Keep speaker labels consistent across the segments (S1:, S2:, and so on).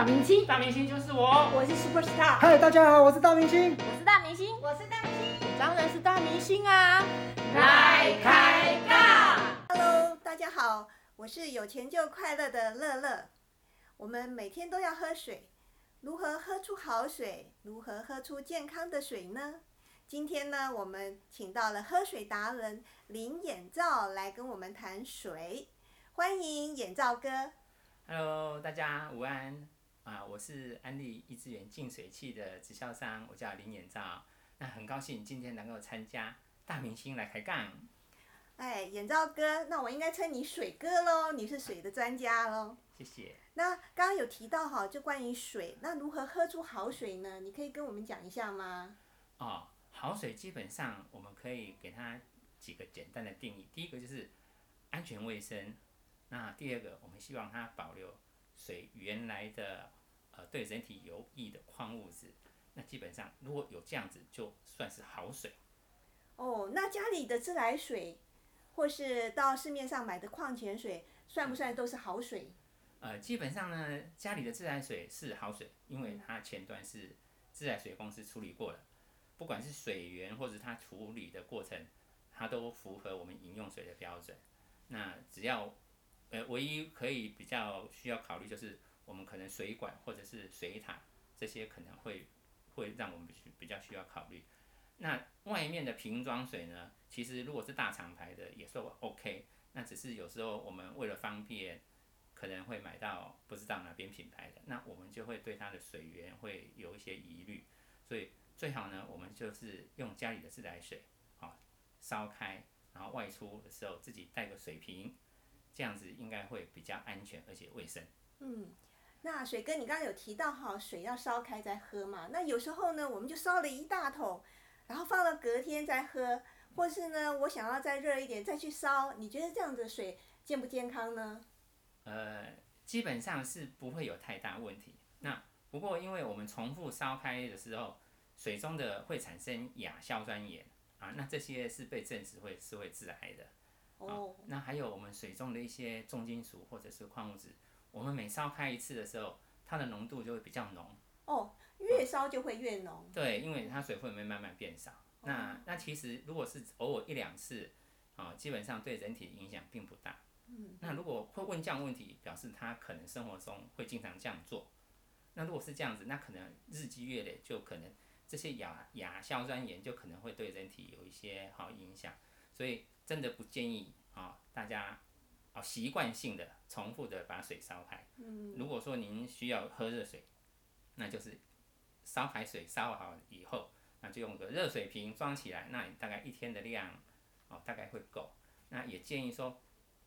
S1: 大明星，
S2: 大明星就是我，
S1: 我是 Super Star，
S3: 嗨，大家好，我是大明星。
S4: 我是大明星，
S1: 我是大明星。
S4: 当然是大明星啊！
S1: 来开杠
S5: Hello，大家好，我是有钱就快乐的乐乐。我们每天都要喝水，如何喝出好水？如何喝出健康的水呢？今天呢，我们请到了喝水达人林眼罩来跟我们谈水，欢迎眼罩哥。
S2: Hello，大家午安啊！我是安利益智源净水器的直销商，我叫林眼罩。那很高兴今天能够参加大明星来开杠。
S5: 哎，眼罩哥，那我应该称你水哥喽，你是水的专家喽。
S2: 谢谢。
S5: 那刚刚有提到哈，就关于水，那如何喝出好水呢？你可以跟我们讲一下吗？
S2: 哦，好水基本上我们可以给它几个简单的定义。第一个就是安全卫生，那第二个我们希望它保留水原来的呃对人体有益的矿物质。那基本上如果有这样子，就算是好水。
S5: 哦，那家里的自来水，或是到市面上买的矿泉水，算不算都是好水？
S2: 呃，基本上呢，家里的自来水是好水，因为它前端是自来水公司处理过的，不管是水源或者它处理的过程，它都符合我们饮用水的标准。那只要呃，唯一可以比较需要考虑就是我们可能水管或者是水塔这些可能会会让我们比较需要考虑。那外面的瓶装水呢，其实如果是大厂牌的也是 OK，那只是有时候我们为了方便。可能会买到不知道哪边品牌的，那我们就会对它的水源会有一些疑虑，所以最好呢，我们就是用家里的自来水，啊，烧开，然后外出的时候自己带个水瓶，这样子应该会比较安全而且卫生。
S5: 嗯，那水哥，你刚刚有提到哈，水要烧开再喝嘛？那有时候呢，我们就烧了一大桶，然后放到隔天再喝，或是呢，我想要再热一点再去烧，你觉得这样子的水健不健康呢？
S2: 呃，基本上是不会有太大问题。那不过因为我们重复烧开的时候，水中的会产生亚硝酸盐啊，那这些是被证实会是会致癌的。
S5: 哦，
S2: 那还有我们水中的一些重金属或者是矿物质，我们每烧开一次的时候，它的浓度就会比较浓。
S5: 哦，越烧就会越浓。
S2: 对，因为它水分会慢慢变少。那那其实如果是偶尔一两次，啊，基本上对人体的影响并不大。
S5: 嗯。
S2: 那如果会问这样问题，表示他可能生活中会经常这样做。那如果是这样子，那可能日积月累，就可能这些亚亚硝酸盐就可能会对人体有一些好影响。所以真的不建议啊，大家啊习惯性的重复的把水烧开。
S5: 嗯。
S2: 如果说您需要喝热水，那就是烧开水烧好以后，那就用个热水瓶装起来，那你大概一天的量哦大概会够。那也建议说，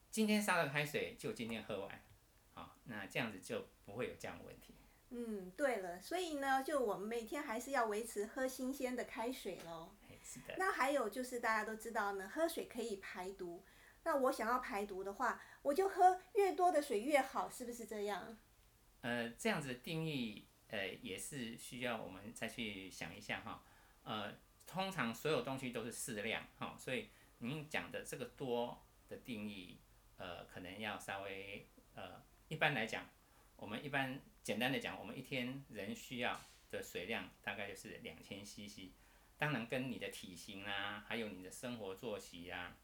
S2: 今天烧的开水就今天喝完，好、那这样子就不会有这样的问题。
S5: 嗯，对了，所以呢，就我们每天还是要维持喝新鲜的开水喽。
S2: 哎，是的。
S5: 那还有就是大家都知道呢，喝水可以排毒。那我想要排毒的话，我就喝越多的水越好，是不是这样？
S2: 呃，这样子的定义，呃，也是需要我们再去想一下哈。呃，通常所有东西都是适量哈，所以您讲的这个多的定义，呃，可能要稍微呃，一般来讲，我们一般简单的讲，我们一天人需要的水量大概就是两千 CC，当然跟你的体型啊，还有你的生活作息啊，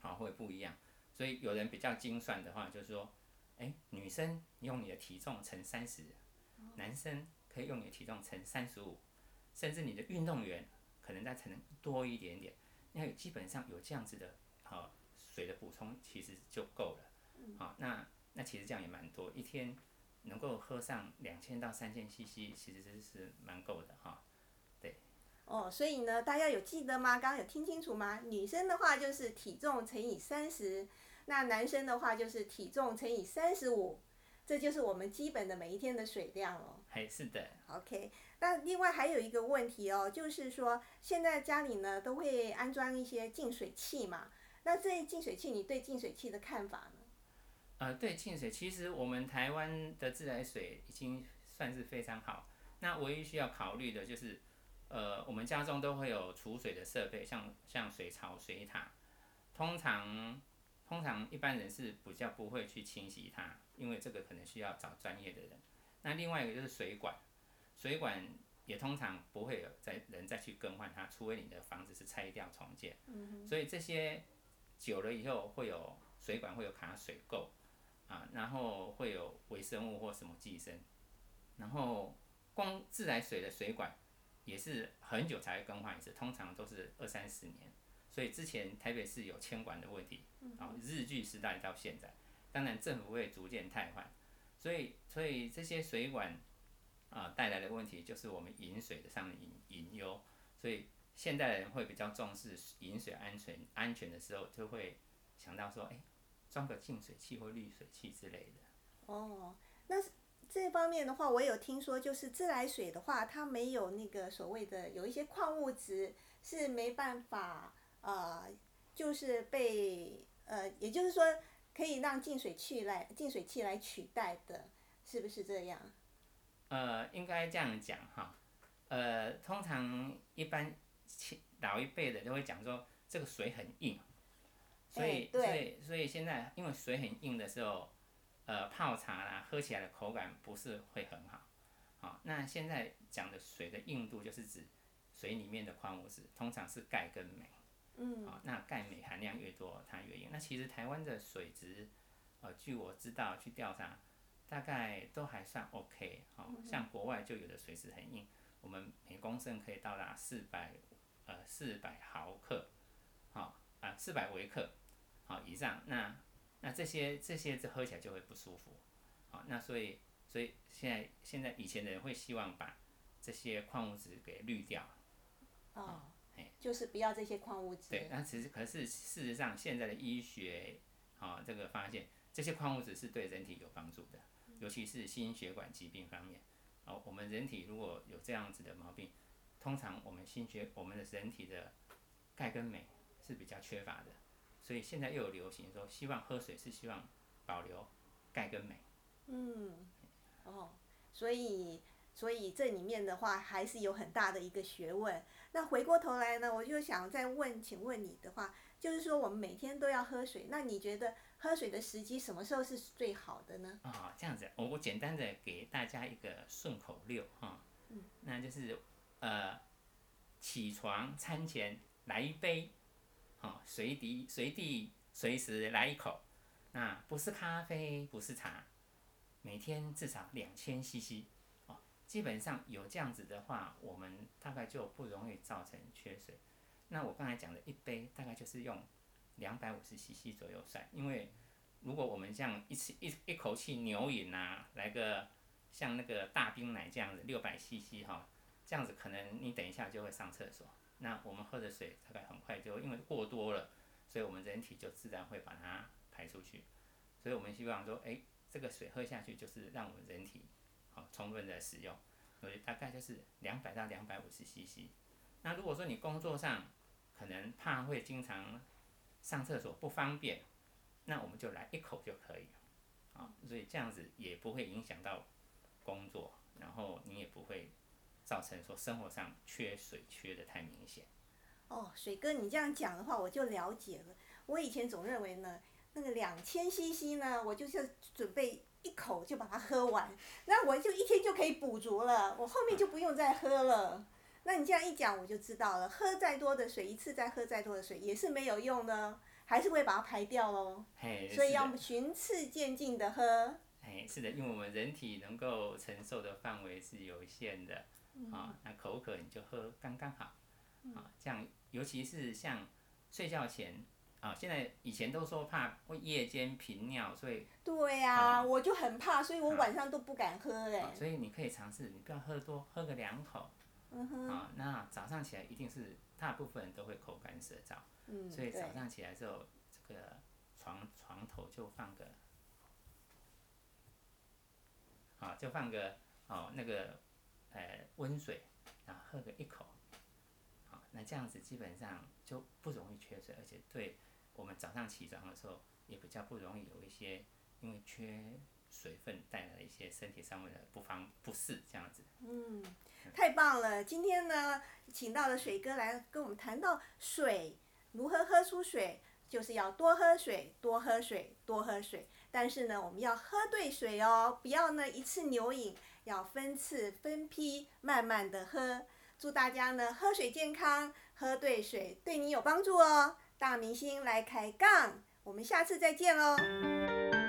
S2: 好会不一样。所以有人比较精算的话，就是说，哎，女生用你的体重乘三十，男生可以用你的体重乘三十五，甚至你的运动员可能再乘多一点点。那基本上有这样子的，好、水的补充其实就够了。好、那那其实这样也蛮多，一天能够喝上两千到三千 CC，其实是是蛮够的哈、
S5: 哦，所以呢，大家有记得吗？刚刚有听清楚吗？女生的话就是体重乘以三十，那男生的话就是体重乘以三十五，这就是我们基本的每一天的水量哦。
S2: 嘿是的
S5: ，OK，那另外还有一个问题哦，就是说现在家里呢都会安装一些净水器嘛，那这些净水器你对净水器的看法呢？
S2: 呃，对净水，其实我们台湾的自来水已经算是非常好。那唯一需要考虑的就是，呃，我们家中都会有储水的设备，像像水槽、水塔，通常通常一般人是比较不会去清洗它，因为这个可能需要找专业的人。那另外一个就是水管，水管也通常不会有再人再去更换它，除非你的房子是拆掉重建。所以这些久了以后会有水管会有卡水垢啊，然后会有微生物或什么寄生，然后光自来水的水管也是很久才会更换一次，通常都是二三十年。所以之前台北市有迁管的问题，啊，日据时代到现在，当然政府会逐渐汰换，所以所以这些水管啊带来的问题就是我们饮水的上的隐隐忧，所以现代人会比较重视饮水安全安全的时候，就会想到说，哎，装个净水器或滤水器之类的。
S5: 哦，那这方面的话，我有听说，就是自来水的话，它没有那个所谓的有一些矿物质是没办法。呃，就是被呃，也就是说，可以让净水器来净水器来取代的，是不是这样？
S2: 呃，应该这样讲哈，呃，通常一般老一辈的都会讲说，这个水很硬，所以所以所以现在因为水很硬的时候，呃，泡茶啦，喝起来的口感不是会很好，好，那现在讲的水的硬度就是指水里面的矿物质，通常是钙跟镁。
S5: 嗯，
S2: 好，那钙镁含量越多，它越硬。那其实台湾的水质，呃，据我知道去调查，大概都还算 OK。哦，像国外就有的水质很硬，我们每公升可以到达四百，呃，四百毫克，好啊，四百微克，好以上。那那这些这些这喝起来就会不舒服。好，那所以所以现在现在以前的人会希望把这些矿物质给滤掉。
S5: 哦。就是不要这些矿物质。
S2: 对，那其实可是事实上，现在的医学，啊，这个发现这些矿物质是对人体有帮助的，尤其是心血管疾病方面。哦，我们人体如果有这样子的毛病，通常我们心血，我们的人体的钙跟镁是比较缺乏的，所以现在又有流行说，希望喝水是希望保留钙跟镁。
S5: 嗯，哦，所以。所以这里面的话还是有很大的一个学问。那回过头来呢，我就想再问，请问你的话，就是说我们每天都要喝水，那你觉得喝水的时机什么时候是最好的呢？
S2: 啊，这样子，我我简单的给大家一个顺口溜哈，
S5: 嗯，
S2: 那就是呃，起床餐前来一杯，哦，随地随地随时来一口，那不是咖啡，不是茶，每天至少两千 CC。哦基本上有这样子的话，我们大概就不容易造成缺水。那我刚才讲的一杯，大概就是用两百五十 CC 左右算。因为如果我们像一次一一口气牛饮啊，来个像那个大冰奶这样子六百 CC 哈，这样子可能你等一下就会上厕所。那我们喝的水大概很快就因为过多了，所以我们人体就自然会把它排出去。所以我们希望说，哎，这个水喝下去就是让我们人体。好，充分的使用，所以大概就是两百到两百五十 CC。那如果说你工作上可能怕会经常上厕所不方便，那我们就来一口就可以了。啊，所以这样子也不会影响到工作，然后你也不会造成说生活上缺水缺的太明显。
S5: 哦，水哥，你这样讲的话，我就了解了。我以前总认为呢，那个两千 CC 呢，我就是准备。一口就把它喝完，那我就一天就可以补足了，我后面就不用再喝了。那你这样一讲，我就知道了，喝再多的水，一次再喝再多的水也是没有用的，还是会把它排掉喽。所以要循次渐进的喝。
S2: 哎，是的，因为我们人体能够承受的范围是有限的，啊，那口渴你就喝刚刚好，啊，这样尤其是像睡觉前。啊，现在以前都说怕会夜间频尿，所以
S5: 对呀，我就很怕，所以我晚上都不敢喝嘞。
S2: 所以你可以尝试，你不要喝多，喝个两口。
S5: 嗯哼。
S2: 啊，那早上起来一定是大部分人都会口干舌燥。
S5: 嗯。
S2: 所以早上起来之后，这个床床头就放个，好，就放个哦那个，呃温水，然后喝个一口。好，那这样子基本上就不容易缺水，而且对。我们早上起床的时候，也比较不容易有一些因为缺水分带来的一些身体上面的不方不适这样子。
S5: 嗯，太棒了！今天呢，请到了水哥来跟我们谈到水如何喝出水，就是要多喝水，多喝水，多喝水。但是呢，我们要喝对水哦，不要呢一次牛饮，要分次分批慢慢的喝。祝大家呢喝水健康，喝对水对你有帮助哦。大明星来开杠，我们下次再见喽。